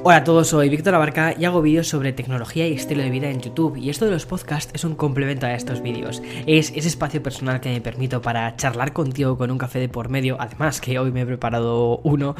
Hola a todos, soy Víctor Abarca y hago vídeos sobre tecnología y estilo de vida en YouTube y esto de los podcasts es un complemento a estos vídeos. Es ese espacio personal que me permito para charlar contigo con un café de por medio, además que hoy me he preparado uno,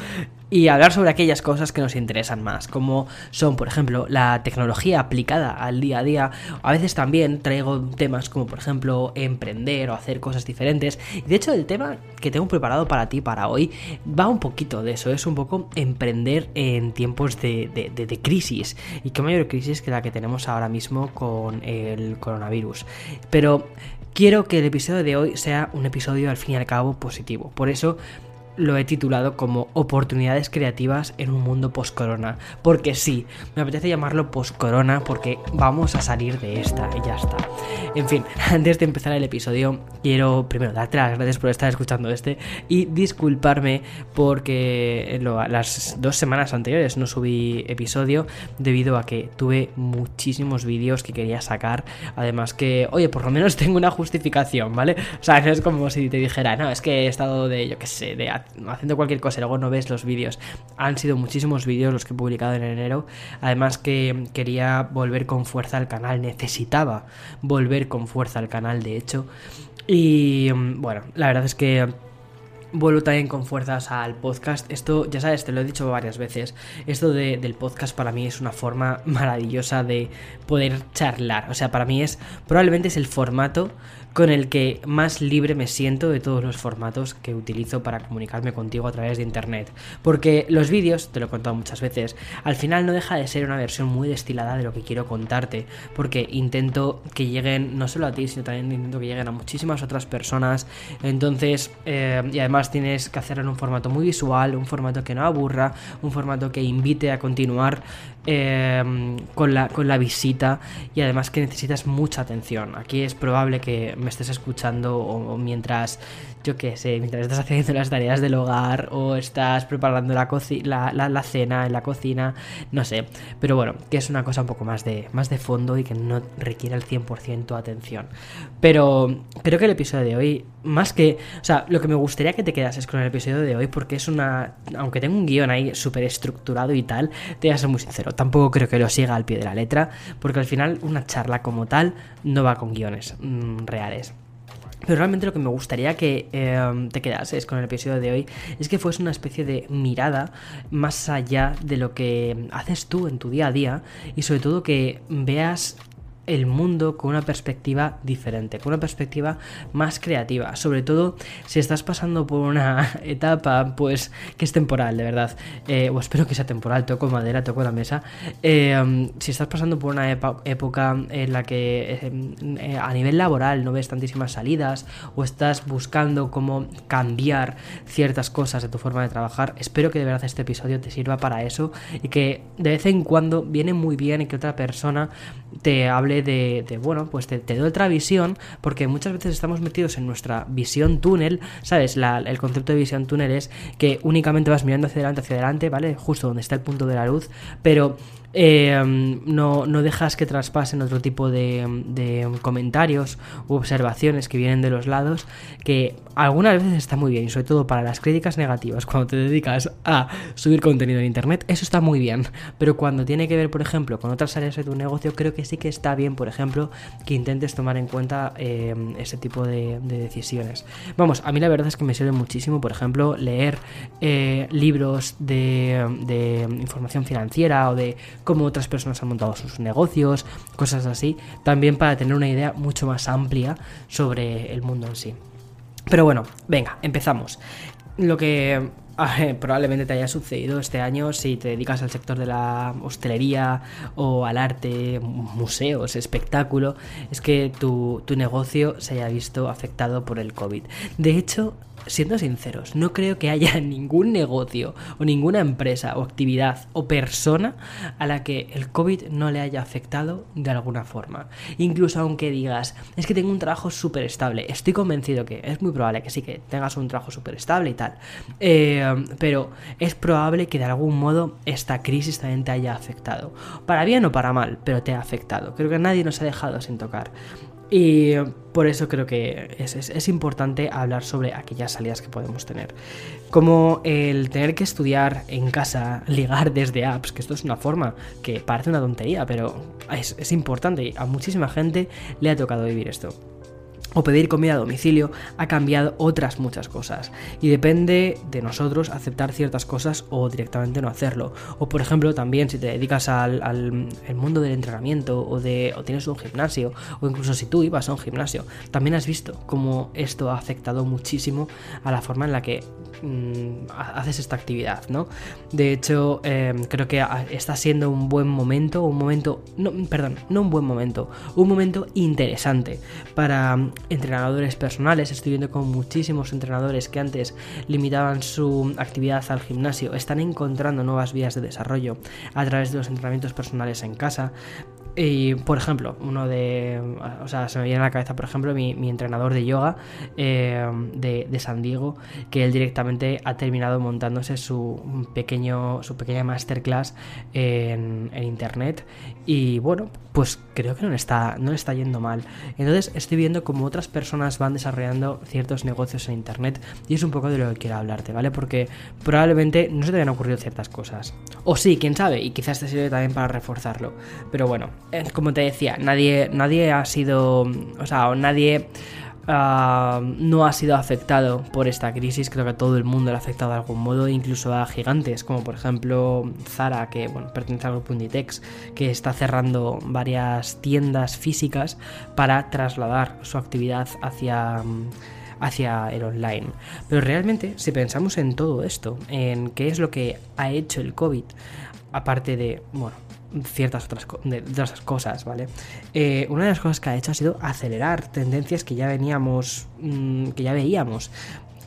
y hablar sobre aquellas cosas que nos interesan más, como son, por ejemplo, la tecnología aplicada al día a día. A veces también traigo temas como, por ejemplo, emprender o hacer cosas diferentes. De hecho, el tema que tengo preparado para ti para hoy va un poquito de eso, es un poco emprender en tiempos de de, crisis. Y qué mayor crisis que la que tenemos ahora mismo con el coronavirus. Pero quiero que el episodio de hoy sea un episodio al fin y al cabo positivo. Por eso lo he titulado como Oportunidades creativas en un mundo post-corona. Porque sí, me apetece llamarlo post-corona porque vamos a salir de esta y ya está. En fin, antes de empezar el episodio, quiero primero darte las gracias por estar escuchando este y disculparme porque las dos semanas anteriores no subí episodio debido a que tuve muchísimos vídeos que quería sacar. Además que, oye, por lo menos tengo una justificación, ¿vale? O sea, no es como si te dijera, no, es que he estado de, yo qué sé, de haciendo cualquier cosa y luego no ves los vídeos. Han sido muchísimos vídeos los que he publicado en enero. Además que quería volver con fuerza al canal, necesitaba volver con fuerza al canal, de hecho. Y bueno, la verdad es que vuelvo también con fuerzas al podcast. Esto, ya sabes, te lo he dicho varias veces. Esto del podcast para mí es una forma maravillosa de poder charlar. O sea, para mí es, probablemente es el formato con el que más libre me siento de todos los formatos que utilizo para comunicarme contigo a través de internet. Porque los vídeos, te lo he contado muchas veces, al final no deja de ser una versión muy destilada de lo que quiero contarte, porque intento que lleguen no solo a ti, sino también intento que lleguen a muchísimas otras personas. Entonces, eh, y además tienes que hacerlo en un formato muy visual, un formato que no aburra, un formato que invite a continuar eh, con, la, con la visita y además que necesitas mucha atención. Aquí es probable que me estés escuchando o, mientras, yo qué sé, mientras estás haciendo las tareas del hogar o estás preparando la, la, la, cena en la cocina, no sé. Pero bueno, que es una cosa un poco más de, más de fondo y que no requiere al 100% atención. Pero creo que el episodio de hoy, más que, o sea, lo que me gustaría que te quedases con el episodio de hoy, porque es una, aunque tengo un guion ahí súper estructurado y tal, te voy a ser muy sincero tampoco creo que lo siga al pie de la letra, porque al final una charla como tal no va con guiones mm, reales. Pero realmente lo que me gustaría que em, te quedases con el episodio de hoy es que fuese una especie de mirada más allá de lo que haces tú en tu día a día y sobre todo que veas el mundo con una perspectiva diferente, con una perspectiva más creativa, sobre todo si estás pasando por una etapa pues que es temporal, de verdad, eh, o espero que sea temporal, toco madera, toco la mesa, eh, si estás pasando por una época en la que eh, a nivel laboral no ves tantísimas salidas o estás buscando cómo cambiar ciertas cosas de tu forma de trabajar, espero que de verdad este episodio te sirva para eso y que de vez en cuando viene muy bien que otra persona te hable de, bueno, pues te, doy otra visión, porque muchas veces estamos metidos en nuestra visión túnel, ¿sabes? el concepto de visión túnel es que únicamente vas mirando hacia adelante, hacia adelante, ¿vale? Justo donde está el punto de la luz, pero eh, no, no, dejas que traspasen otro tipo de, comentarios u observaciones que vienen de los lados, que algunas veces está muy bien, sobre todo para las críticas negativas, cuando te dedicas a subir contenido en Internet, eso está muy bien, pero cuando tiene que ver, por ejemplo, con otras áreas de tu negocio, creo que sí que está bien, por ejemplo, que intentes tomar en cuenta eh, ese tipo de, decisiones. Vamos, a mí la verdad es que me sirve muchísimo, por ejemplo, leer eh, libros de, de información financiera o de cómo otras personas han montado sus negocios, cosas así, también para tener una idea mucho más amplia sobre el mundo en sí. Pero bueno, venga, empezamos. Lo que probablemente te haya sucedido este año si te dedicas al sector de la hostelería o al arte, museos, espectáculo, es que tu, tu negocio se haya visto afectado por el COVID. De hecho, siendo sinceros, no creo que haya ningún negocio o ninguna empresa o actividad o persona a la que el COVID no le haya afectado de alguna forma. Incluso aunque digas, es que tengo un trabajo súper estable, estoy convencido que es muy probable que sí que tengas un trabajo súper estable y tal, eh, pero es probable que de algún modo esta crisis también te haya afectado. Para bien o para mal, pero te ha afectado. Creo que nadie nos ha dejado sin tocar. Y por eso creo que es, importante hablar sobre aquellas salidas que podemos tener. Como el tener que estudiar en casa, ligar desde apps, que esto es una forma que parece una tontería, pero es, es importante a muchísima gente le ha tocado vivir esto o pedir comida a domicilio ha cambiado otras muchas cosas. Y depende de nosotros aceptar ciertas cosas o directamente no hacerlo. O por ejemplo también si te dedicas al, mundo del entrenamiento o, de, o tienes un gimnasio o incluso si tú ibas a un gimnasio también has visto cómo esto ha afectado muchísimo a la forma en la que mm, haces esta actividad no de hecho em, creo que está siendo un buen momento un momento no perdón no un buen momento un momento interesante para entrenadores personales. Estoy viendo con muchísimos entrenadores que antes limitaban su actividad al gimnasio. Están encontrando nuevas vías de desarrollo a través de los entrenamientos personales en casa. Y, por ejemplo, uno de. O sea, se me viene a la cabeza, por ejemplo, mi, entrenador de yoga eh, de, San Diego, que él directamente ha terminado montándose su, pequeño, su pequeña masterclass en, en internet. Y bueno, pues creo que no le, está, no está yendo mal. Entonces, estoy viendo cómo otras personas van desarrollando ciertos negocios en internet. Y es un poco de lo que quiero hablarte, ¿vale? Porque probablemente no se te hayan ocurrido ciertas cosas. O sí, quién sabe, y quizás te sirve también para reforzarlo. Pero bueno, como te decía, nadie, nadie ha sido, o sea, nadie ah, no ha sido afectado por esta crisis. Creo que todo el mundo le ha afectado de algún modo, incluso a gigantes, como por ejemplo Zara, que bueno, pertenece al grupo Inditex, que está cerrando varias tiendas físicas para trasladar su actividad hacia hacia el online. Pero realmente, si pensamos en todo esto, en qué es lo que ha hecho el COVID, aparte de, bueno, ciertas otras, cosas, ¿vale? Eh, una de las cosas que ha hecho ha sido acelerar tendencias que ya veníamos, mm, que ya veíamos.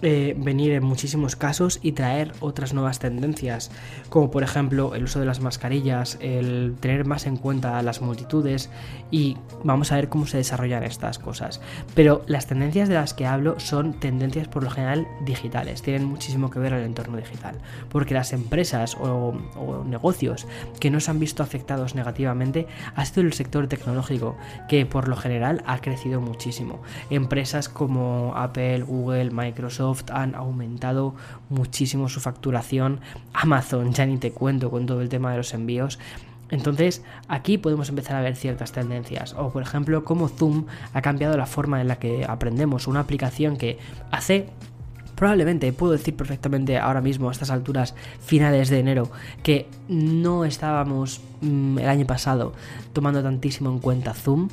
Eh, venir en muchísimos casos y traer otras nuevas tendencias, como por ejemplo el uso de las mascarillas, el tener más en cuenta las multitudes y vamos a ver cómo se desarrollan estas cosas. Pero las tendencias de las que hablo son tendencias por lo general digitales, tienen muchísimo que ver el entorno digital, porque las empresas o, negocios que no se han visto afectados negativamente ha sido el sector tecnológico, que por lo general ha crecido muchísimo. Empresas como Apple, Google, Microsoft, han aumentado muchísimo su facturación. Amazon, ya ni te cuento con todo el tema de los envíos. Entonces, aquí podemos empezar a ver ciertas tendencias. O, por ejemplo, cómo Zoom ha cambiado la forma en la que aprendemos. Una aplicación que hace probablemente puedo decir perfectamente ahora mismo a estas alturas finales de enero que no estábamos mm, el año pasado tomando tantísimo en cuenta Zoom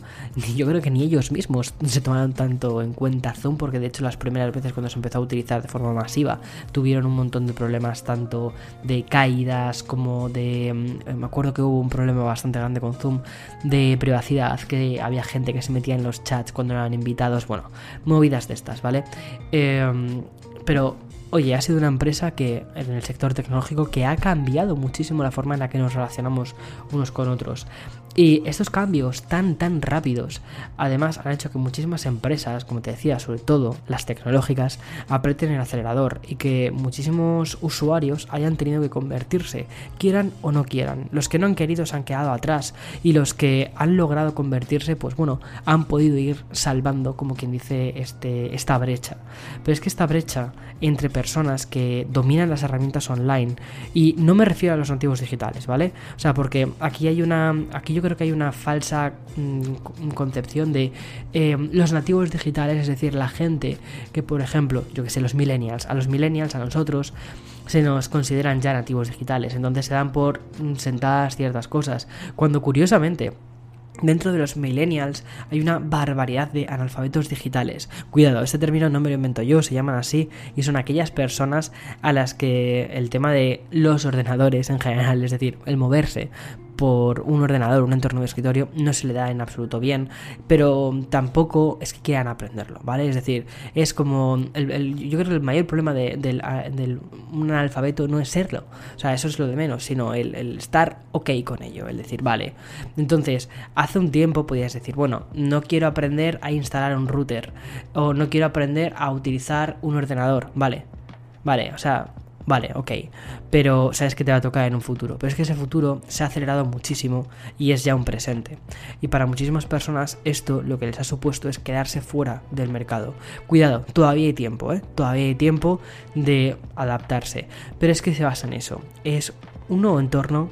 yo creo que ni ellos mismos se tomaron tanto en cuenta Zoom porque de hecho las primeras veces cuando se empezó a utilizar de forma masiva tuvieron un montón de problemas tanto de caídas como de mm, me acuerdo que hubo un problema bastante grande con Zoom de privacidad que había gente que se metía en los chats cuando eran invitados bueno movidas de estas vale eh, pero, oye, ha sido una empresa que en el sector tecnológico que ha cambiado muchísimo la forma en la que nos relacionamos unos con otros. Y estos cambios tan, tan rápidos, además han hecho que muchísimas empresas, como te decía, sobre todo las tecnológicas, aprieten el acelerador y que muchísimos usuarios hayan tenido que convertirse, quieran o no quieran. Los que no han querido se han quedado atrás y los que han logrado convertirse, pues bueno, han podido ir salvando, como quien dice, este, esta brecha. Pero es que esta brecha entre personas que dominan las herramientas online, y no me refiero a los nativos digitales, ¿vale? O sea, porque aquí hay una... Aquí yo creo que hay una falsa mm, concepción de eh, los nativos digitales, es decir, la gente que, por ejemplo, yo que sé, los millennials, a los millennials, a nosotros, se nos consideran ya nativos digitales, entonces se dan por mm, sentadas ciertas cosas, cuando curiosamente Dentro de los millennials hay una barbaridad de analfabetos digitales. Cuidado, este término no me lo invento yo, se llaman así y son aquellas personas a las que el tema de los ordenadores en general, es decir, el moverse por un ordenador, un entorno de escritorio, no se le da en absoluto bien, pero tampoco es que quieran aprenderlo, ¿vale? Es decir, es como, el, yo creo que el mayor problema de, del, un analfabeto no es serlo, o sea, eso es lo de menos, sino el, el estar ok con ello, el decir, vale, entonces, hace un tiempo podías decir, bueno, no quiero aprender a instalar un router, o no quiero aprender a utilizar un ordenador, vale, vale, o sea, Vale, ok. Pero sabes que te va a tocar en un futuro. Pero es que ese futuro se ha acelerado muchísimo y es ya un presente. Y para muchísimas personas esto lo que les ha supuesto es quedarse fuera del mercado. Cuidado, todavía hay tiempo, ¿eh? Todavía hay tiempo de adaptarse. Pero es que se basa en eso. Es un nuevo entorno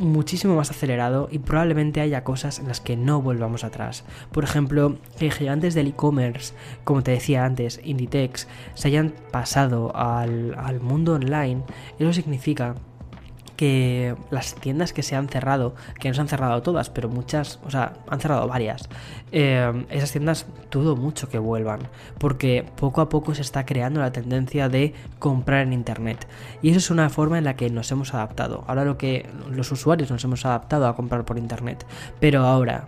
muchísimo más acelerado y probablemente haya cosas en las que no volvamos atrás. Por ejemplo, que gigantes del e-commerce, como te decía antes, Inditex, se hayan pasado al, al mundo online, eso significa que las tiendas que se han cerrado, que no se han cerrado todas, pero muchas, o sea, han cerrado varias, eh, esas tiendas dudo mucho que vuelvan, porque poco a poco se está creando la tendencia de comprar en Internet. Y eso es una forma en la que nos hemos adaptado. Ahora lo que los usuarios nos hemos adaptado a comprar por Internet, pero ahora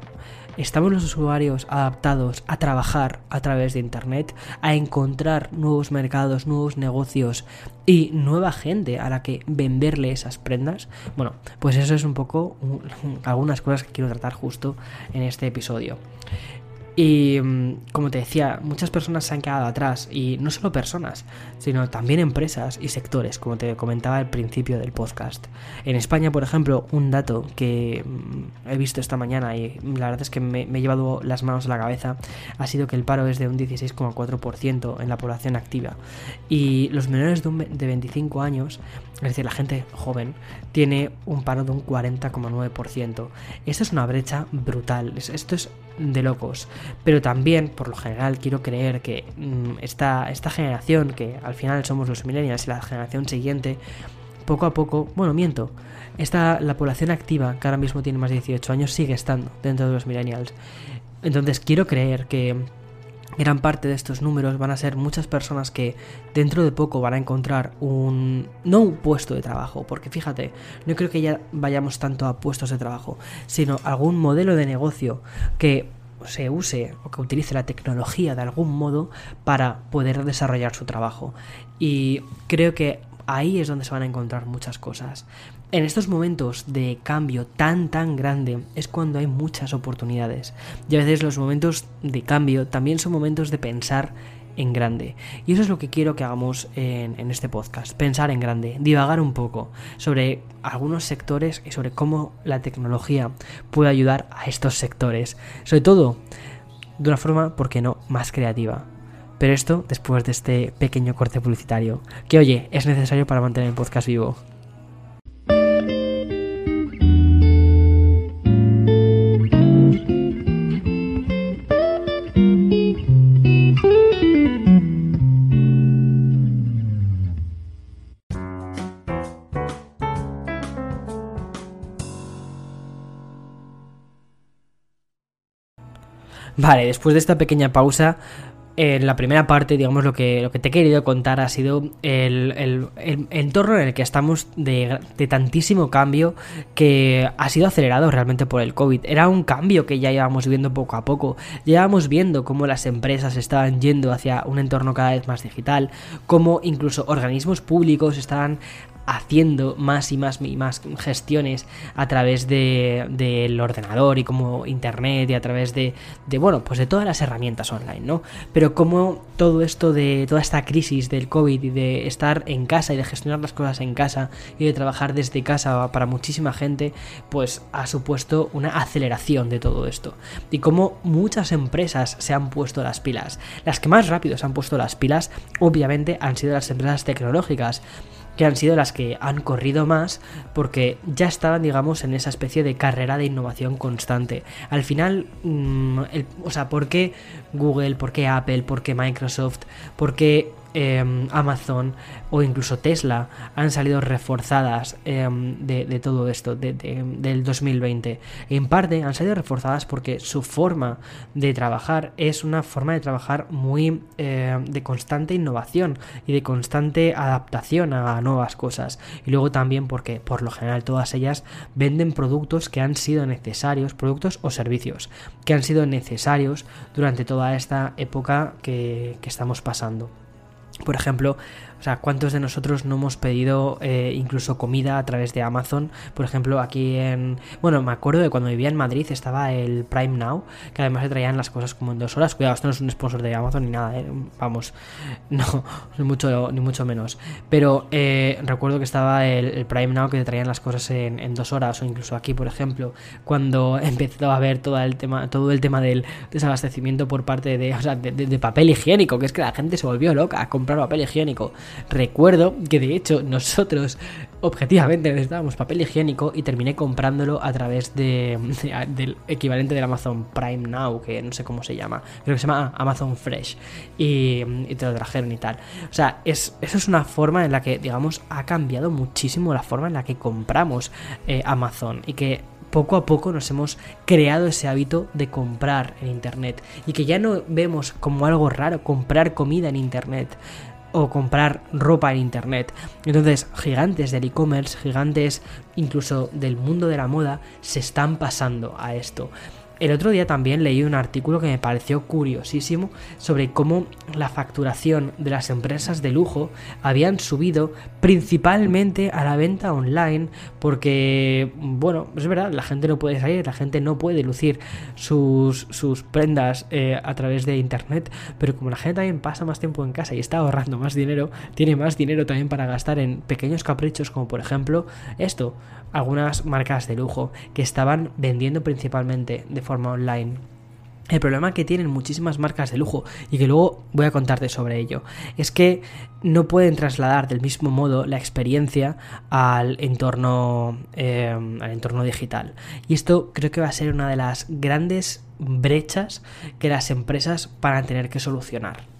¿Estamos los usuarios adaptados a trabajar a través de Internet, a encontrar nuevos mercados, nuevos negocios y nueva gente a la que venderle esas prendas? Bueno, pues eso es un poco algunas cosas que quiero tratar justo en este episodio. Y mm, como te decía, muchas personas se han quedado atrás, y no solo personas, sino también empresas y sectores, como te comentaba al principio del podcast. En España, por ejemplo, un dato que mm, he visto esta mañana y la verdad es que me, he llevado las manos a la cabeza, ha sido que el paro es de un 16,4% en la población activa. Y los menores de, de 25 años, es decir, la gente joven, tiene un paro de un 40,9%. Esto es una brecha brutal, esto es de locos. Pero también, por lo general, quiero creer que mm, esta, esta generación, que final somos los millennials y la generación siguiente, poco a poco, bueno, miento, esta, la población activa, que ahora mismo tiene más de 18 años, sigue estando dentro de los millennials. Entonces quiero creer que gran parte de estos números van a ser muchas personas que dentro de poco van a encontrar un no un puesto de trabajo, porque fíjate, no creo que ya vayamos tanto a puestos de trabajo, sino algún modelo de negocio que se use o que utilice la tecnología de algún modo para poder desarrollar su trabajo. Y creo que ahí es donde se van a encontrar muchas cosas. En estos momentos de cambio tan tan grande es cuando hay muchas oportunidades. Y a veces los momentos de cambio también son momentos de pensar en grande. Y eso es lo que quiero que hagamos en, en, este podcast, pensar en grande, divagar un poco sobre algunos sectores y sobre cómo la tecnología puede ayudar a estos sectores. Sobre todo de una forma, ¿por qué no?, más creativa. Pero esto después de este pequeño corte publicitario, que oye, es necesario para mantener el podcast vivo. Vale, después de esta pequeña pausa, en la primera parte, digamos, lo que, lo que te he querido contar ha sido el, entorno en el que estamos de, de, tantísimo cambio que ha sido acelerado realmente por el COVID. Era un cambio que ya íbamos viendo poco a poco. Llevábamos viendo cómo las empresas estaban yendo hacia un entorno cada vez más digital, cómo incluso organismos públicos estaban haciendo más y más más gestiones a través del de, ordenador y como internet y a través de, de, bueno, pues de todas las herramientas online, ¿no? Pero como todo esto de toda esta crisis del COVID y de estar en casa y de gestionar las cosas en casa y de trabajar desde casa para muchísima gente, pues ha supuesto una aceleración de todo esto. Y como muchas empresas se han puesto las pilas. Las que más rápido se han puesto las pilas, obviamente, han sido las empresas tecnológicas que han sido las que han corrido más porque ya estaban, digamos, en esa especie de carrera de innovación constante. Al final, mm, o sea, ¿por qué Google, por qué Apple, por qué Microsoft, por qué Em, Amazon o incluso Tesla han salido reforzadas em, de, todo esto, del 2020. En parte han salido reforzadas porque su forma de trabajar es una forma de trabajar muy em, de constante innovación y de constante adaptación a nuevas cosas. Y luego también porque por lo general todas ellas venden productos que han sido necesarios, productos o servicios que han sido necesarios durante toda esta época que estamos pasando. Por ejemplo, O sea, ¿cuántos de nosotros no hemos pedido eh, incluso comida a través de Amazon? Por ejemplo, aquí en... Bueno, me acuerdo de cuando vivía en Madrid estaba el Prime Now, que además se traían las cosas como en dos horas. Cuidado, esto no es un sponsor de Amazon ni nada, ¿eh? vamos, no, ni mucho, ni mucho menos. Pero eh, recuerdo que estaba el, Prime Now que te traían las cosas en, dos horas, o incluso aquí, por ejemplo, cuando empezó a ver todo el tema, todo el tema del desabastecimiento por parte de, o sea, de papel higiénico, que es que la gente se volvió loca a comprar papel higiénico. Recuerdo que de hecho nosotros objetivamente necesitábamos papel higiénico y terminé comprándolo a través de, del equivalente del Amazon Prime Now, que no sé cómo se llama, creo que se llama Amazon Fresh, y, te lo trajeron y tal. O sea, es, eso es una forma en la que, digamos, ha cambiado muchísimo la forma en la que compramos eh, Amazon. Y que poco a poco nos hemos creado ese hábito de comprar en Internet. Y que ya no vemos como algo raro comprar comida en Internet o comprar ropa en internet. Entonces, gigantes del e-commerce, gigantes incluso del mundo de la moda, se están pasando a esto. El otro día también leí un artículo que me pareció curiosísimo sobre cómo la facturación de las empresas de lujo habían subido principalmente a la venta online porque, bueno, es verdad, la gente no puede salir, la gente no puede lucir sus, sus prendas eh, a través de internet, pero como la gente también pasa más tiempo en casa y está ahorrando más dinero, tiene más dinero también para gastar en pequeños caprichos como por ejemplo esto, algunas marcas de lujo que estaban vendiendo principalmente de forma online. El problema que tienen muchísimas marcas de lujo y que luego voy a contarte sobre ello es que no pueden trasladar del mismo modo la experiencia al entorno, eh, al entorno digital. Y esto creo que va a ser una de las grandes brechas que las empresas van a tener que solucionar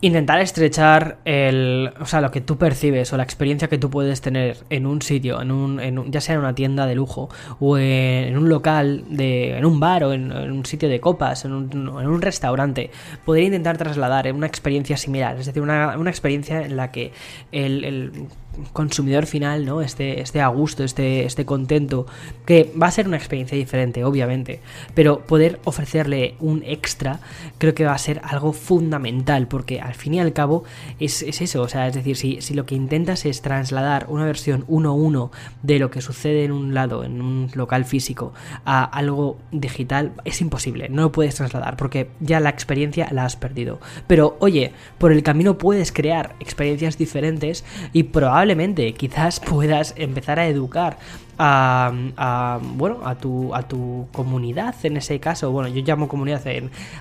intentar estrechar el, o sea, lo que tú percibes o la experiencia que tú puedes tener en un sitio, en un, ya sea en una tienda de lujo o en, un local, de, en un bar o en, un sitio de copas, en un, en un, restaurante, poder intentar trasladar una experiencia similar, es decir, una, una experiencia en la que el consumidor final, ¿no? Esté, esté a gusto, esté, esté contento, que va a ser una experiencia diferente, obviamente, pero poder ofrecerle un extra creo que va a ser algo fundamental, porque al fin y al cabo es, eso, o sea, es decir, si, si, lo que intentas es trasladar una versión 1-1 de lo que sucede en un lado, en un local físico, a algo digital, es imposible, no lo puedes trasladar, porque ya la experiencia la has perdido. Pero oye, por el camino puedes crear experiencias diferentes y probablemente quizás puedas empezar a educar a, bueno a tu a tu comunidad en ese caso. Bueno yo llamo comunidad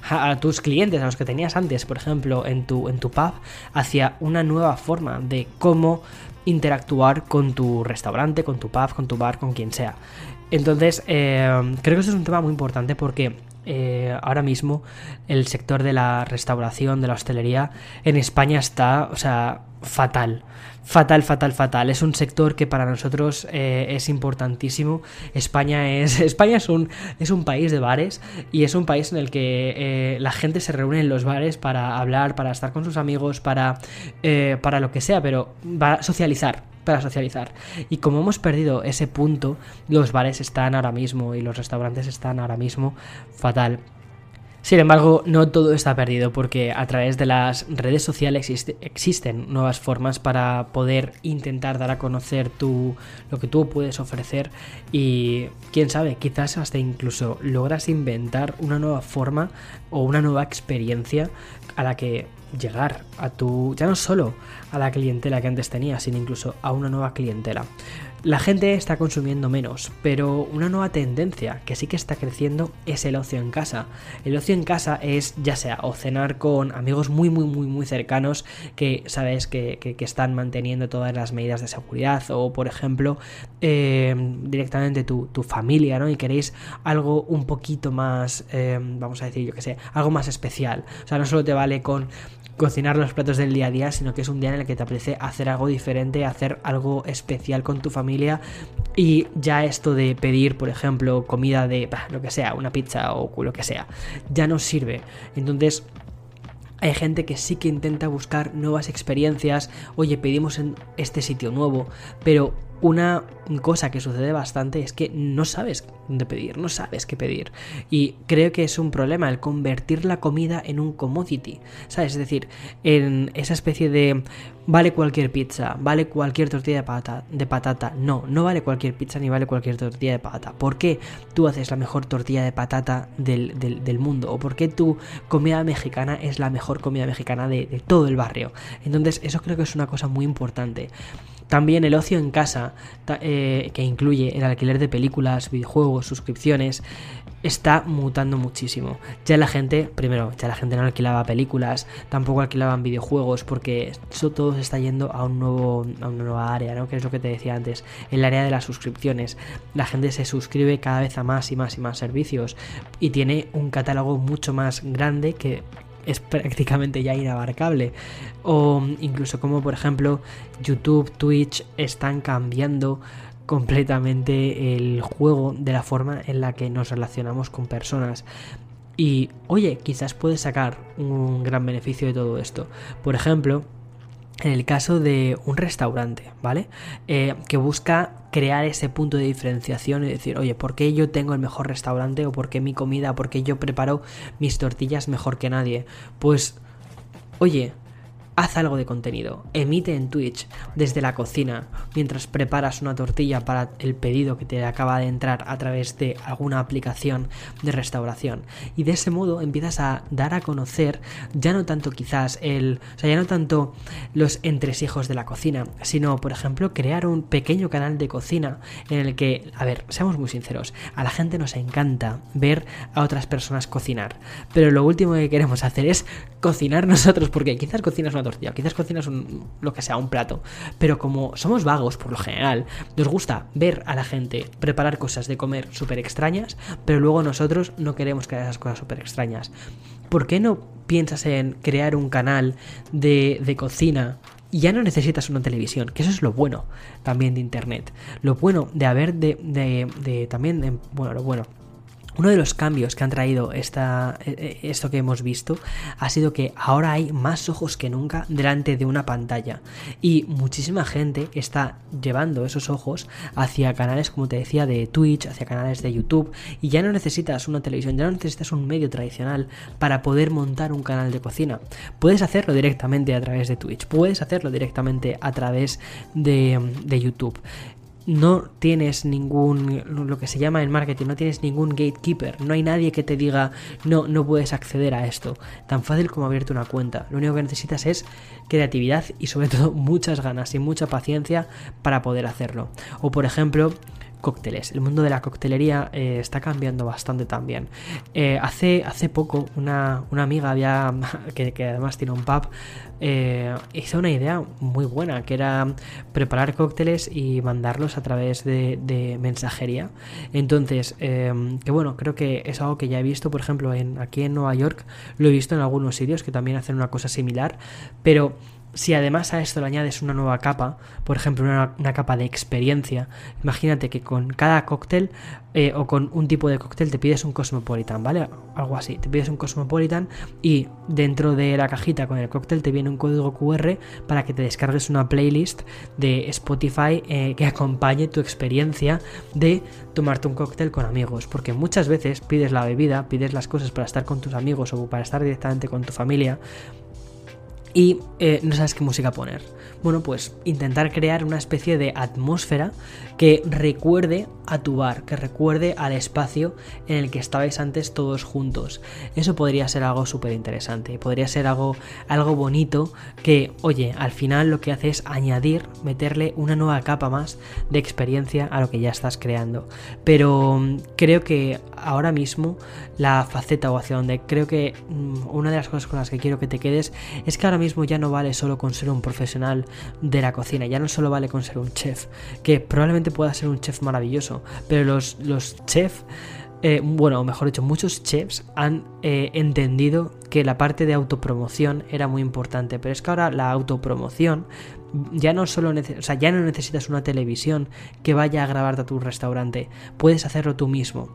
a, tus clientes a los que tenías antes por ejemplo en tu en tu pub hacia una nueva forma de cómo interactuar con tu restaurante con tu pub con tu bar con quien sea. Entonces eh, creo que eso es un tema muy importante porque eh, ahora mismo el sector de la restauración, de la hostelería en España está, o sea, fatal. Fatal, fatal, fatal. Es un sector que para nosotros eh, es importantísimo. España es. España es un, es un país de bares. Y es un país en el que eh, la gente se reúne en los bares para hablar, para estar con sus amigos, para. para lo que sea, pero va socializar para socializar. Y como hemos perdido ese punto, los bares están ahora mismo y los restaurantes están ahora mismo fatal. Sin embargo, no todo está perdido porque a través de las redes sociales existen nuevas formas para poder intentar dar a conocer tu, lo que tú puedes ofrecer y quién sabe, quizás hasta incluso logras inventar una nueva forma o una nueva experiencia a la que llegar a tu, ya no solo a la clientela que antes tenía, sino incluso a una nueva clientela. La gente está consumiendo menos, pero una nueva tendencia que sí que está creciendo es el ocio en casa. El ocio en casa es ya sea o cenar con amigos muy muy muy muy cercanos que sabes que, están manteniendo todas las medidas de seguridad o por ejemplo eh, directamente tu, familia, ¿no? Y queréis algo un poquito más, eh, vamos a decir yo que sé, algo más especial. O sea, no solo te vale con cocinar los platos del día a día, sino que es un día en el que te apetece hacer algo diferente, hacer algo especial con tu familia y ya esto de pedir, por ejemplo, comida de lo que sea, una pizza o lo que sea, ya no sirve. Entonces, hay gente que sí que intenta buscar nuevas experiencias, oye, pedimos en este sitio nuevo, pero una cosa que sucede bastante es que no sabes dónde pedir, no sabes qué pedir. Y creo que es un problema el convertir la comida en un commodity, ¿sabes? Es decir, en esa especie de vale cualquier pizza, vale cualquier tortilla de patata, de patata. No, no vale cualquier pizza ni vale cualquier tortilla de patata. ¿Por qué tú haces la mejor tortilla de patata del, del, mundo? ¿O por qué tu comida mexicana es la mejor comida mexicana de, de todo el barrio? Entonces, eso creo que es una cosa muy importante. También el ocio en casa, eh, que incluye el alquiler de películas, videojuegos, suscripciones, está mutando muchísimo. Ya la gente, primero, ya la gente no alquilaba películas, tampoco alquilaban videojuegos, porque eso todo se está yendo a, un nuevo, a una nueva área, ¿no? Que es lo que te decía antes, el área de las suscripciones. La gente se suscribe cada vez a más y más y más servicios y tiene un catálogo mucho más grande que es prácticamente ya inabarcable. O incluso como por ejemplo YouTube, Twitch están cambiando completamente el juego de la forma en la que nos relacionamos con personas. Y oye, quizás puedes sacar un gran beneficio de todo esto. Por ejemplo, en el caso de un restaurante, ¿vale? Eh, que busca crear ese punto de diferenciación y decir, oye, ¿por qué yo tengo el mejor restaurante? ¿O por qué mi comida? ¿Por qué yo preparo mis tortillas mejor que nadie? Pues, oye, Haz algo de contenido, emite en Twitch desde la cocina mientras preparas una tortilla para el pedido que te acaba de entrar a través de alguna aplicación de restauración. Y de ese modo empiezas a dar a conocer ya no tanto quizás el, o sea, ya no tanto los entresijos de la cocina, sino por ejemplo crear un pequeño canal de cocina en el que, a ver, seamos muy sinceros, a la gente nos encanta ver a otras personas cocinar, pero lo último que queremos hacer es cocinar nosotros porque quizás cocinas una quizás cocinas un, lo que sea, un plato, pero como somos vagos por lo general, nos gusta ver a la gente preparar cosas de comer súper extrañas, pero luego nosotros no queremos que haga esas cosas súper extrañas. ¿Por qué no piensas en crear un canal de, de cocina ya no necesitas una televisión, que eso es lo bueno también de Internet. Lo bueno de haber de, de, de también, bueno, lo bueno, uno de los cambios que han traído esta, e, e, esto que hemos visto ha sido que ahora hay más ojos que nunca delante de una pantalla. Y muchísima gente está llevando esos ojos hacia canales, como te decía, de Twitch, hacia canales de YouTube. Y ya no necesitas una televisión, ya no necesitas un medio tradicional para poder montar un canal de cocina. Puedes hacerlo directamente a través de Twitch, puedes hacerlo directamente a través de, de YouTube no tienes ningún, lo que se llama en marketing, no tienes ningún gatekeeper, no hay nadie que te diga, no, no puedes acceder a esto. Tan fácil como abrirte una cuenta. Lo único que necesitas es creatividad y sobre todo muchas ganas y mucha paciencia para poder hacerlo. O por ejemplo, cócteles. El mundo de la coctelería eh, está cambiando bastante también. Eh, hace, hace poco una, amiga había, que, además tiene un pub, eh, hizo una idea muy buena, que era preparar cócteles y mandarlos a través de, mensajería. Entonces, que bueno, creo que es algo que ya he visto, por ejemplo, en, aquí en Nueva York, lo he visto en algunos sitios que también hacen una cosa similar, pero si además a esto le añades una nueva capa, por ejemplo, una, capa de experiencia, imagínate que con cada cóctel eh, o con un tipo de cóctel te pides un Cosmopolitan, ¿vale? Algo así, te pides un Cosmopolitan y dentro de la cajita con el cóctel te viene un código QR para que te descargues una playlist de Spotify eh, que acompañe tu experiencia de tomarte un cóctel con amigos, porque muchas veces pides la bebida, pides las cosas para estar con tus amigos o para estar directamente con tu familia, y eh, no sabes qué música poner. Bueno, pues intentar crear una especie de atmósfera que recuerde a tu bar, que recuerde al espacio en el que estabais antes todos juntos. Eso podría ser algo súper interesante, podría ser algo, algo bonito que, oye, al final lo que hace es añadir, meterle una nueva capa más de experiencia a lo que ya estás creando. Pero mm, creo que ahora mismo la faceta o hacia donde creo que mm, una de las cosas con las que quiero que te quedes es que ahora mismo ya no vale solo con ser un profesional de la cocina, ya no solo vale con ser un chef, que probablemente pueda ser un chef maravilloso, pero los, los chefs, eh, bueno, mejor dicho, muchos chefs han eh, entendido que la parte de autopromoción era muy importante, pero es que ahora la autopromoción ya no solo o sea, ya no necesitas una televisión que vaya a grabarte a tu restaurante, puedes hacerlo tú mismo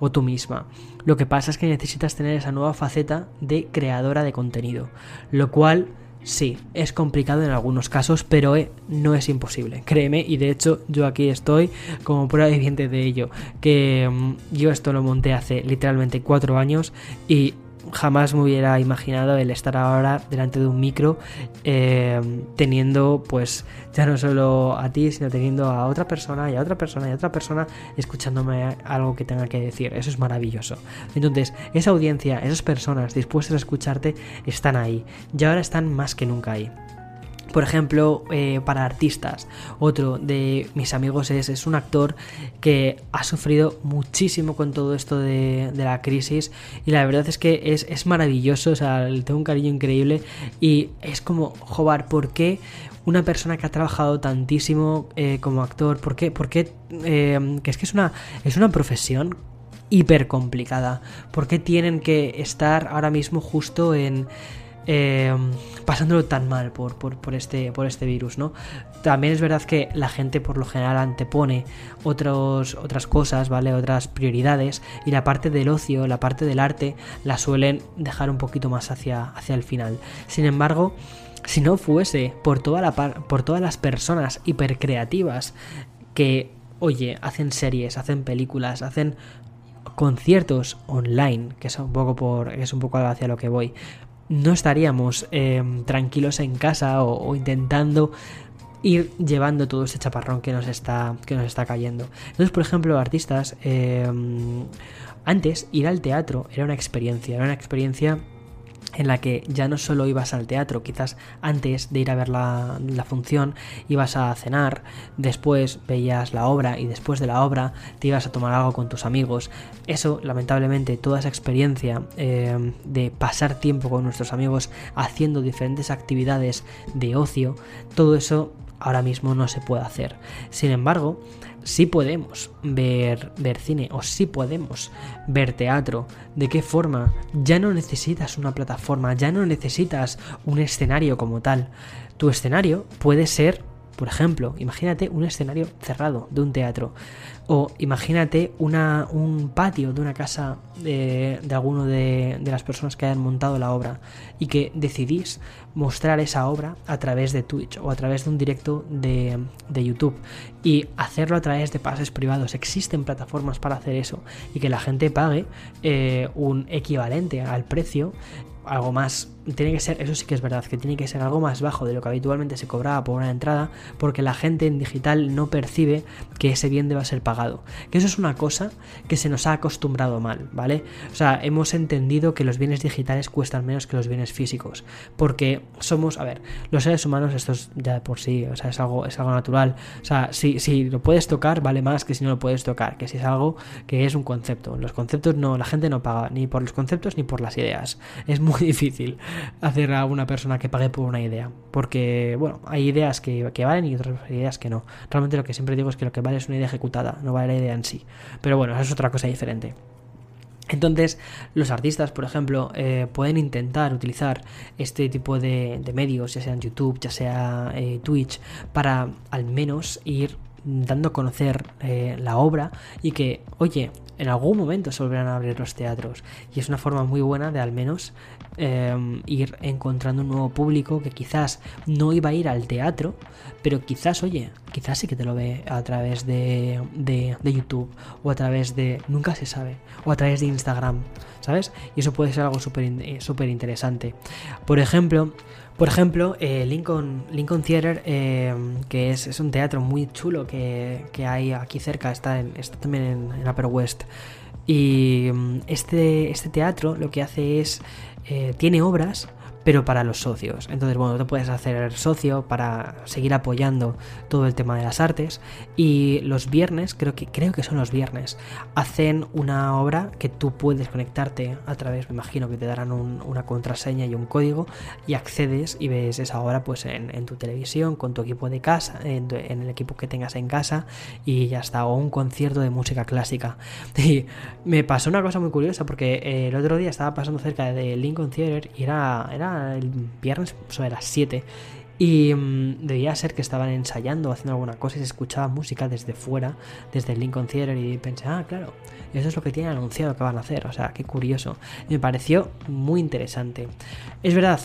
o tú misma. Lo que pasa es que necesitas tener esa nueva faceta de creadora de contenido, lo cual Sí, es complicado en algunos casos, pero eh, no es imposible, créeme, y de hecho yo aquí estoy como prueba viviente de ello, que mm, yo esto lo monté hace literalmente cuatro años y jamás me hubiera imaginado el estar ahora delante de un micro eh, teniendo pues ya no solo a ti sino teniendo a otra persona y a otra persona y a otra persona escuchándome algo que tenga que decir. Eso es maravilloso. Entonces esa audiencia esas personas dispuestas a escucharte están ahí. Y ahora están más que nunca ahí por ejemplo, eh, para artistas, otro de mis amigos es, es, un actor que ha sufrido muchísimo con todo esto de, la crisis y la verdad es que es, es, maravilloso, o sea, tengo un cariño increíble y es como, jobar, ¿por qué una persona que ha trabajado tantísimo eh, como actor, por qué, por qué eh, que es que es una, es una profesión hiper complicada, por qué tienen que estar ahora mismo justo en eh, pasándolo tan mal por, por, este, por este virus, ¿no? También es verdad que la gente por lo general antepone otros, otras cosas, ¿vale? Otras prioridades y la parte del ocio, la parte del arte, la suelen dejar un poquito más hacia, hacia el final. Sin embargo, si no fuese por, toda la por todas las personas hipercreativas que, oye, hacen series, hacen películas, hacen conciertos online, que es un poco por es un poco hacia lo que voy, no estaríamos em, tranquilos en casa o, intentando ir llevando todo ese chaparrón que nos está, que nos está cayendo. Entonces, por ejemplo, artistas, em, antes ir al teatro era una experiencia, era una experiencia en la que ya no solo ibas al teatro, quizás antes de ir a ver la, función ibas a cenar, después veías la obra y después de la obra te ibas a tomar algo con tus amigos. Eso, lamentablemente, toda esa experiencia eh, de pasar tiempo con nuestros amigos haciendo diferentes actividades de ocio, todo eso ahora mismo no se puede hacer. Sin embargo, sí podemos ver, ver cine o sí podemos ver teatro. ¿De qué forma? Ya no necesitas una plataforma, ya no necesitas un escenario como tal. Tu escenario puede ser, por ejemplo, imagínate un escenario cerrado de un teatro. O imagínate una, un patio de una casa de, de alguno de, de, las personas que hayan montado la obra y que decidís mostrar esa obra a través de Twitch o a través de un directo de, de YouTube y hacerlo a través de pases privados. Existen plataformas para hacer eso y que la gente pague eh, un equivalente al precio algo más tiene que ser, eso sí que es verdad, que tiene que ser algo más bajo de lo que habitualmente se cobraba por una entrada, porque la gente en digital no percibe que ese bien deba ser pagado. Que eso es una cosa que se nos ha acostumbrado mal, ¿vale? O sea, hemos entendido que los bienes digitales cuestan menos que los bienes físicos, porque somos, a ver, los seres humanos, esto es ya por sí, o sea, es algo, es algo natural. O sea, si, si lo puedes tocar, vale más que si no lo puedes tocar, que si es algo que es un concepto. Los conceptos no, la gente no paga ni por los conceptos ni por las ideas. Es muy difícil hacer a una persona que pague por una idea. Porque, bueno, hay ideas que, valen y otras ideas que no. Realmente lo que siempre digo es que lo que vale es una idea ejecutada, no vale la idea en sí. Pero bueno, eso es otra cosa diferente. Entonces, los artistas, por ejemplo, eh, pueden intentar utilizar este tipo de, medios, ya sea en YouTube, ya sea eh, Twitch, para al menos ir dando a conocer eh, la obra y que, oye, en algún momento se volverán a abrir los teatros. Y es una forma muy buena de al menos em, ir encontrando un nuevo público que quizás no iba a ir al teatro, pero quizás, oye, quizás sí que te lo ve a través de, de, de YouTube o a través de, nunca se sabe, o a través de Instagram, ¿sabes? Y eso puede ser algo súper súper interesante. Por ejemplo, por ejemplo, eh, Lincoln, Lincoln Theater, eh, que es, un teatro muy chulo que, hay aquí cerca, está, en, está también en, Upper West. Y mm, este, este teatro lo que hace es, eh, tiene obras pero para los socios. Entonces, bueno, te puedes hacer socio para seguir apoyando todo el tema de las artes. Y los viernes, creo que, creo que son los viernes, hacen una obra que tú puedes conectarte a través, me imagino que te darán una contraseña y un código y accedes y ves esa obra pues en, tu televisión, con tu equipo de casa, en, el equipo que tengas en casa y ya está, o un concierto de música clásica. Y me pasó una cosa muy curiosa porque eh, el otro día estaba pasando cerca de Lincoln Theater y era, era el viernes sobre las 7 y mm, debía ser que estaban ensayando, haciendo alguna cosa y se escuchaba música desde fuera, desde el Lincoln Theater y pensé, ah, claro, eso es lo que tienen anunciado que van a hacer, o sea, qué curioso. me pareció muy interesante. Es verdad,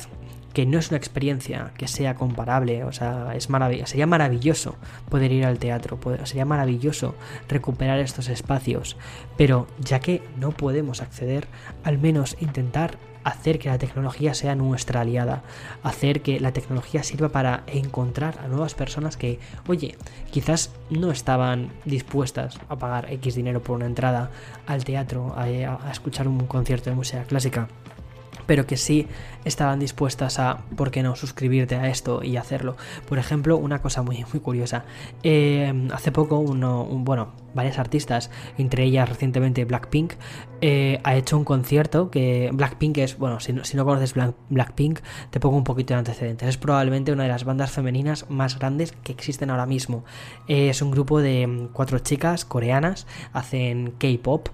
que no es una experiencia que sea comparable, o sea, es maravilloso, sería maravilloso poder ir al teatro, sería maravilloso recuperar estos espacios, pero ya que no podemos acceder, al menos intentar hacer que la tecnología sea nuestra aliada, hacer que la tecnología sirva para encontrar a nuevas personas que, oye, quizás no estaban dispuestas a pagar X dinero por una entrada al teatro, a, escuchar un concierto de música clásica pero que sí estaban dispuestas a, ¿por qué no?, suscribirte a esto y hacerlo. Por ejemplo, una cosa muy, muy curiosa. Eh, hace poco, uno, bueno, varias artistas, entre ellas recientemente Blackpink, eh, ha hecho un concierto que Blackpink es, bueno, si no, si no conoces Blackpink, te pongo un poquito de antecedentes. Es probablemente una de las bandas femeninas más grandes que existen ahora mismo. es un grupo de cuatro chicas coreanas, hacen K-pop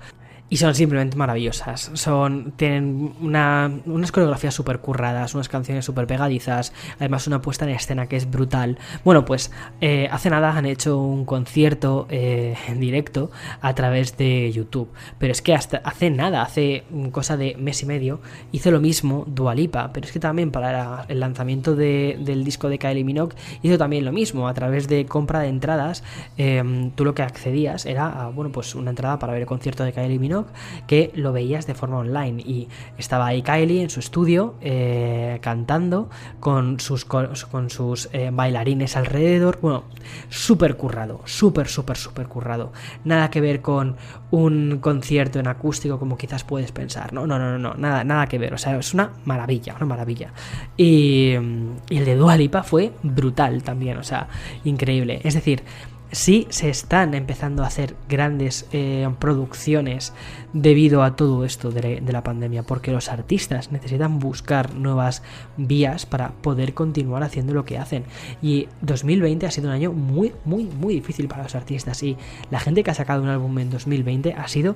y son simplemente maravillosas. Son, tienen una, unas coreografías súper curradas, unas canciones súper pegadizas, además una puesta en escena que es brutal. Bueno, pues eh, hace nada han hecho un concierto eh, en directo a través de YouTube, pero es que hasta hace nada, hace cosa de mes y medio, hizo lo mismo Dualipa, pero es que también para el lanzamiento del disco de Kylie Minogue hizo también lo mismo, a través de compra de entradas, em, tú lo que accedías era, bueno, pues una entrada para ver el concierto de Kylie Minogue que lo veías de forma online y estaba ahí Kylie en su estudio eh, cantando con sus, con sus eh, bailarines alrededor, bueno, súper currado, súper, súper, súper currado. Nada que ver con un concierto en acústico como quizás puedes pensar, no, no, no, no, nada, nada que ver, o sea, es una maravilla, una maravilla. Y, el de Dualipa fue brutal también, o sea, increíble. Es decir, sí se están empezando a hacer grandes eh, producciones debido a todo esto de, la pandemia, porque los artistas necesitan buscar nuevas vías para poder continuar haciendo lo que hacen. Y 2020 ha sido un año muy, muy, muy difícil para los artistas y la gente que ha sacado un álbum en 2020 ha sido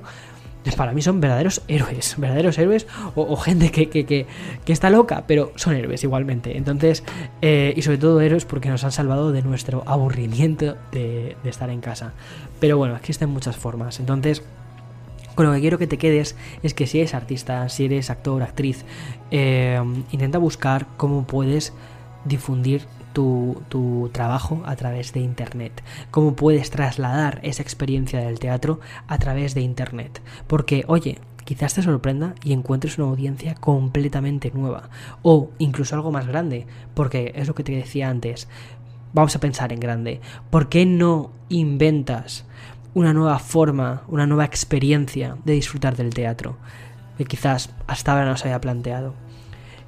para mí son verdaderos héroes, verdaderos héroes o, gente que, que, está loca, pero son héroes igualmente. Entonces, eh, y sobre todo héroes porque nos han salvado de nuestro aburrimiento de, estar en casa. Pero bueno, existen muchas formas. Entonces, con lo que quiero que te quedes es que si eres artista, si eres actor, actriz, eh, intenta buscar cómo puedes difundir tu, trabajo a través de Internet, cómo puedes trasladar esa experiencia del teatro a través de Internet. Porque, oye, quizás te sorprenda y encuentres una audiencia completamente nueva o incluso algo más grande, porque es lo que te decía antes, vamos a pensar en grande, ¿por qué no inventas una nueva forma, una nueva experiencia de disfrutar del teatro que quizás hasta ahora no se había planteado?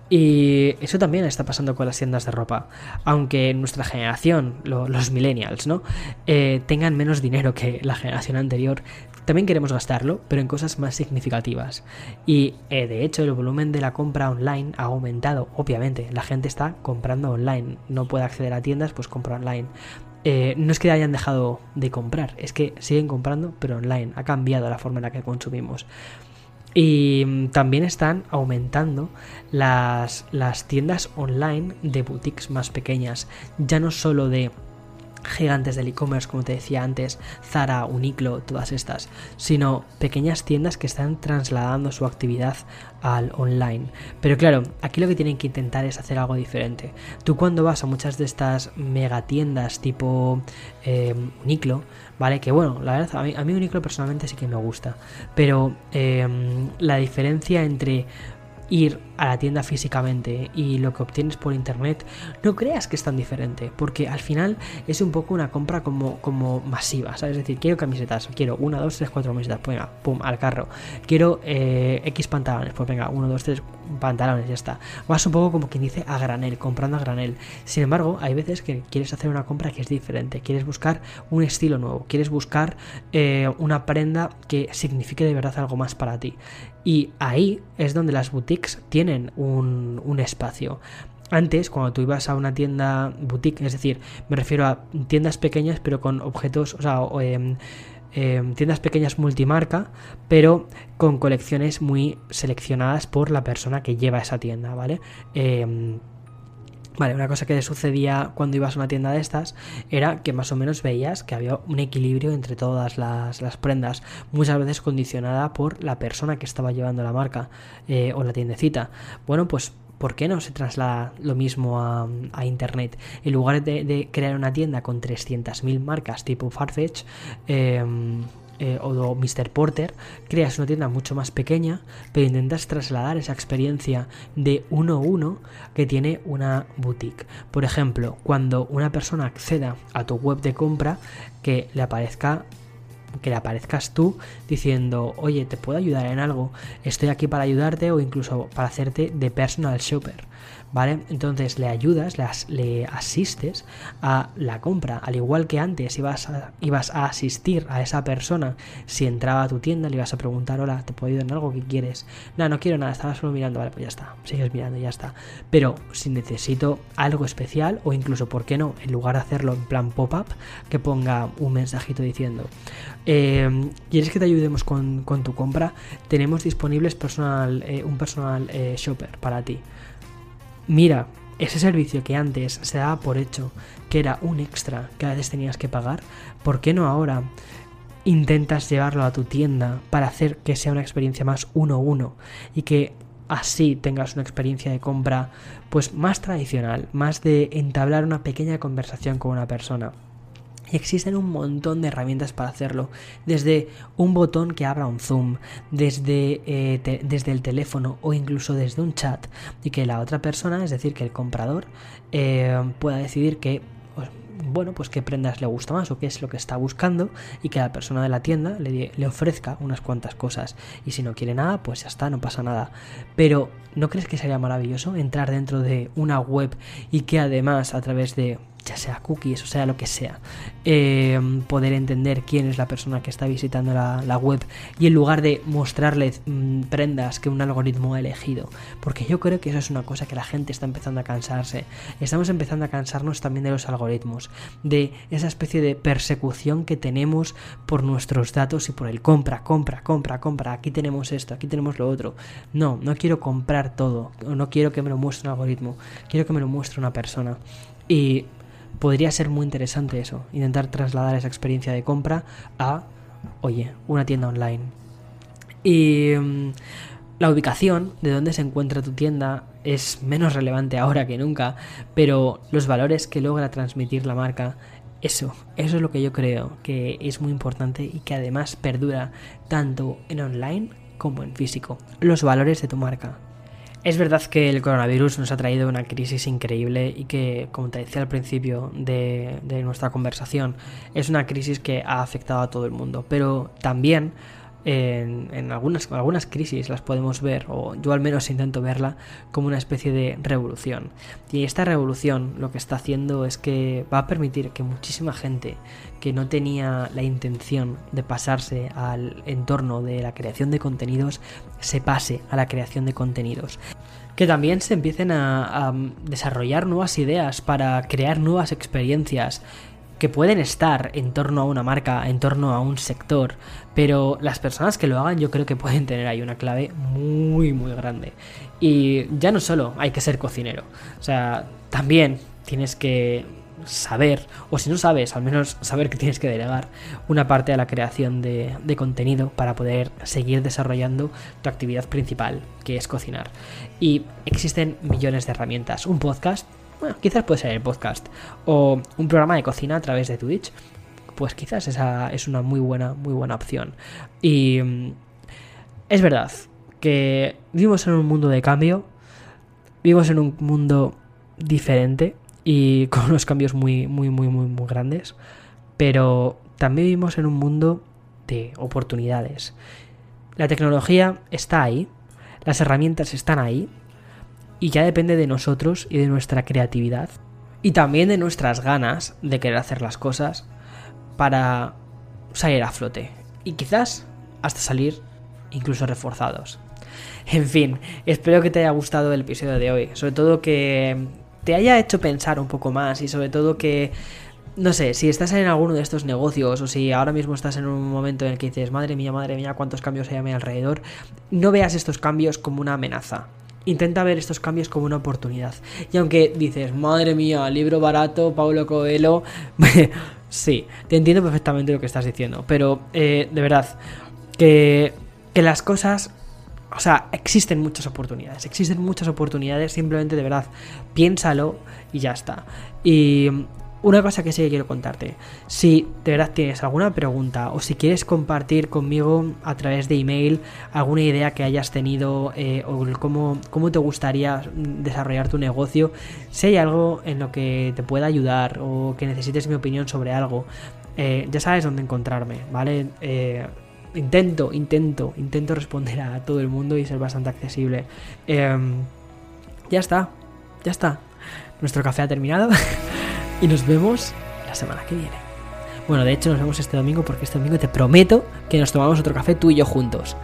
Y eso también está pasando con las tiendas de ropa. Aunque nuestra generación, los millennials, ¿no? Eh, tengan menos dinero que la generación anterior, también queremos gastarlo, pero en cosas más significativas. Y eh, de hecho, el volumen de la compra online ha aumentado. Obviamente, la gente está comprando online. No puede acceder a tiendas, pues compra online. Eh, no es que hayan dejado de comprar, es que siguen comprando, pero online. Ha cambiado la forma en la que consumimos. Y mm, también están aumentando las, las tiendas online de boutiques más pequeñas, ya no solo de gigantes del e-commerce, como te decía antes, Zara, Uniqlo, todas estas, sino pequeñas tiendas que están trasladando su actividad al online. Pero claro, aquí lo que tienen que intentar es hacer algo diferente. Tú cuando vas a muchas de estas megatiendas tipo eh, Uniqlo, ¿vale? Que bueno, la verdad, a mí, a Uniqlo personalmente sí que me gusta, pero em, la diferencia entre ir a la tienda físicamente y lo que obtienes por internet, no creas que es tan diferente, porque al final es un poco una compra como, como masiva, ¿sabes? Es decir, quiero camisetas, quiero una, dos, tres, cuatro camisetas, pues venga, pum, al carro. Quiero eh, X pantalones, pues venga, uno, dos, tres pantalones, ya está. Vas un poco como quien dice a granel, comprando a granel. Sin embargo, hay veces que quieres hacer una compra que es diferente, quieres buscar un estilo nuevo, quieres buscar eh, una prenda que signifique de verdad algo más para ti. Y ahí es donde las boutiques tienen un, espacio. Antes, cuando tú ibas a una tienda boutique, es decir, me refiero a tiendas pequeñas pero con objetos, o sea, em, em, tiendas pequeñas multimarca, pero con colecciones muy seleccionadas por la persona que lleva esa tienda, ¿vale? Em, Vale, una cosa que sucedía cuando ibas a una tienda de estas era que más o menos veías que había un equilibrio entre todas las, prendas, muchas veces condicionada por la persona que estaba llevando la marca eh, o la tiendecita. Bueno, pues ¿por qué no se traslada lo mismo a, Internet? En lugar de, crear una tienda con 300.000 marcas tipo Farfetch, em, eh, o Mr. Porter, creas una tienda mucho más pequeña, pero intentas trasladar esa experiencia de uno a uno que tiene una boutique. Por ejemplo, cuando una persona acceda a tu web de compra, que le aparezca que le aparezcas tú diciendo, oye, te puedo ayudar en algo, estoy aquí para ayudarte o incluso para hacerte de personal shopper. ¿Vale? Entonces le ayudas, le, asistes a la compra, al igual que antes ibas a, ibas a asistir a esa persona si entraba a tu tienda, le ibas a preguntar, hola, ¿te puedo ayudar en algo que quieres? No, no quiero nada, estaba solo mirando, vale, pues ya está, sigues mirando, ya está. Pero si necesito algo especial o incluso, ¿por qué no? En lugar de hacerlo en plan pop-up, que ponga un mensajito diciendo, eh, ¿quieres que te ayudemos con, tu compra? Tenemos disponibles personal, eh, un personal eh, shopper para ti. Mira, ese servicio que antes se daba por hecho, que era un extra que a veces tenías que pagar, ¿por qué no ahora intentas llevarlo a tu tienda para hacer que sea una experiencia más uno a uno y que así tengas una experiencia de compra pues más tradicional, más de entablar una pequeña conversación con una persona? Y existen un montón de herramientas para hacerlo, desde un botón que abra un zoom, desde, eh, desde el teléfono o incluso desde un chat, y que la otra persona, es decir, que el comprador, eh, pueda decidir que pues, bueno, pues qué prendas le gusta más o qué es lo que está buscando y que la persona de la tienda le, le, ofrezca unas cuantas cosas. Y si no quiere nada, pues ya está, no pasa nada. Pero, ¿no crees que sería maravilloso entrar dentro de una web y que además a través de ya sea cookies o sea lo que sea, eh, poder entender quién es la persona que está visitando la, web y en lugar de mostrarle mm, prendas que un algoritmo ha elegido, porque yo creo que eso es una cosa que la gente está empezando a cansarse, estamos empezando a cansarnos también de los algoritmos, de esa especie de persecución que tenemos por nuestros datos y por el compra, compra, compra, compra, aquí tenemos esto, aquí tenemos lo otro, no, no quiero comprar todo, no quiero que me lo muestre un algoritmo, quiero que me lo muestre una persona. Y podría ser muy interesante eso, intentar trasladar esa experiencia de compra a, oye, una tienda online. Y mm, la ubicación de dónde se encuentra tu tienda es menos relevante ahora que nunca, pero los valores que logra transmitir la marca, eso, eso es lo que yo creo que es muy importante y que además perdura tanto en online como en físico. Los valores de tu marca. Es verdad que el coronavirus nos ha traído una crisis increíble y que, como te decía al principio de, nuestra conversación, es una crisis que ha afectado a todo el mundo, pero también en, algunas, algunas crisis las podemos ver, o yo al menos intento verla, como una especie de revolución. Y esta revolución lo que está haciendo es que va a permitir que muchísima gente que no tenía la intención de pasarse al entorno de la creación de contenidos, se pase a la creación de contenidos que también se empiecen a, a, desarrollar nuevas ideas para crear nuevas experiencias que pueden estar en torno a una marca, en torno a un sector, pero las personas que lo hagan yo creo que pueden tener ahí una clave muy muy grande. Y ya no solo hay que ser cocinero, o sea, también tienes que saber, o si no sabes, al menos saber que tienes que delegar una parte de la creación de, de, contenido para poder seguir desarrollando tu actividad principal, que es cocinar. Y existen millones de herramientas. Un podcast bueno, quizás puede ser el podcast. O un programa de cocina a través de Twitch. Pues quizás esa es una muy buena, muy buena opción. Y mm, es verdad que vivimos en un mundo de cambio. Vivimos en un mundo diferente y con unos cambios muy, muy, muy, muy, muy grandes. Pero también vivimos en un mundo de oportunidades. La tecnología está ahí, las herramientas están ahí, y ya depende de nosotros y de nuestra creatividad y también de nuestras ganas de querer hacer las cosas para salir a flote y quizás hasta salir incluso reforzados. En fin, espero que te haya gustado el episodio de hoy, sobre todo que te haya hecho pensar un poco más y sobre todo que no sé, si estás en alguno de estos negocios o si ahora mismo estás en un momento en el que dices, madre mía, madre mía, cuántos cambios hay a mi alrededor, no veas estos cambios como una amenaza intenta ver estos cambios como una oportunidad. Y aunque dices, madre mía, libro barato, Paulo Coelho, sí, te entiendo perfectamente lo que estás diciendo, pero eh, de verdad, que, que las cosas o sea, existen muchas oportunidades, existen muchas oportunidades, simplemente de verdad, piénsalo y ya está. Y una cosa que sí que quiero contarte, si de verdad tienes alguna pregunta o si quieres compartir conmigo a través de email alguna idea que hayas tenido eh, o cómo, cómo te gustaría desarrollar tu negocio, si hay algo en lo que te pueda ayudar o que necesites mi opinión sobre algo, eh, ya sabes dónde encontrarme, ¿vale? Eh, intento, intento, intento responder a todo el mundo y ser bastante accesible. Em, ya está, ya está. Nuestro café ha terminado y nos vemos la semana que viene. Bueno, de hecho nos vemos este domingo porque este domingo te prometo que nos tomamos otro café tú y yo juntos.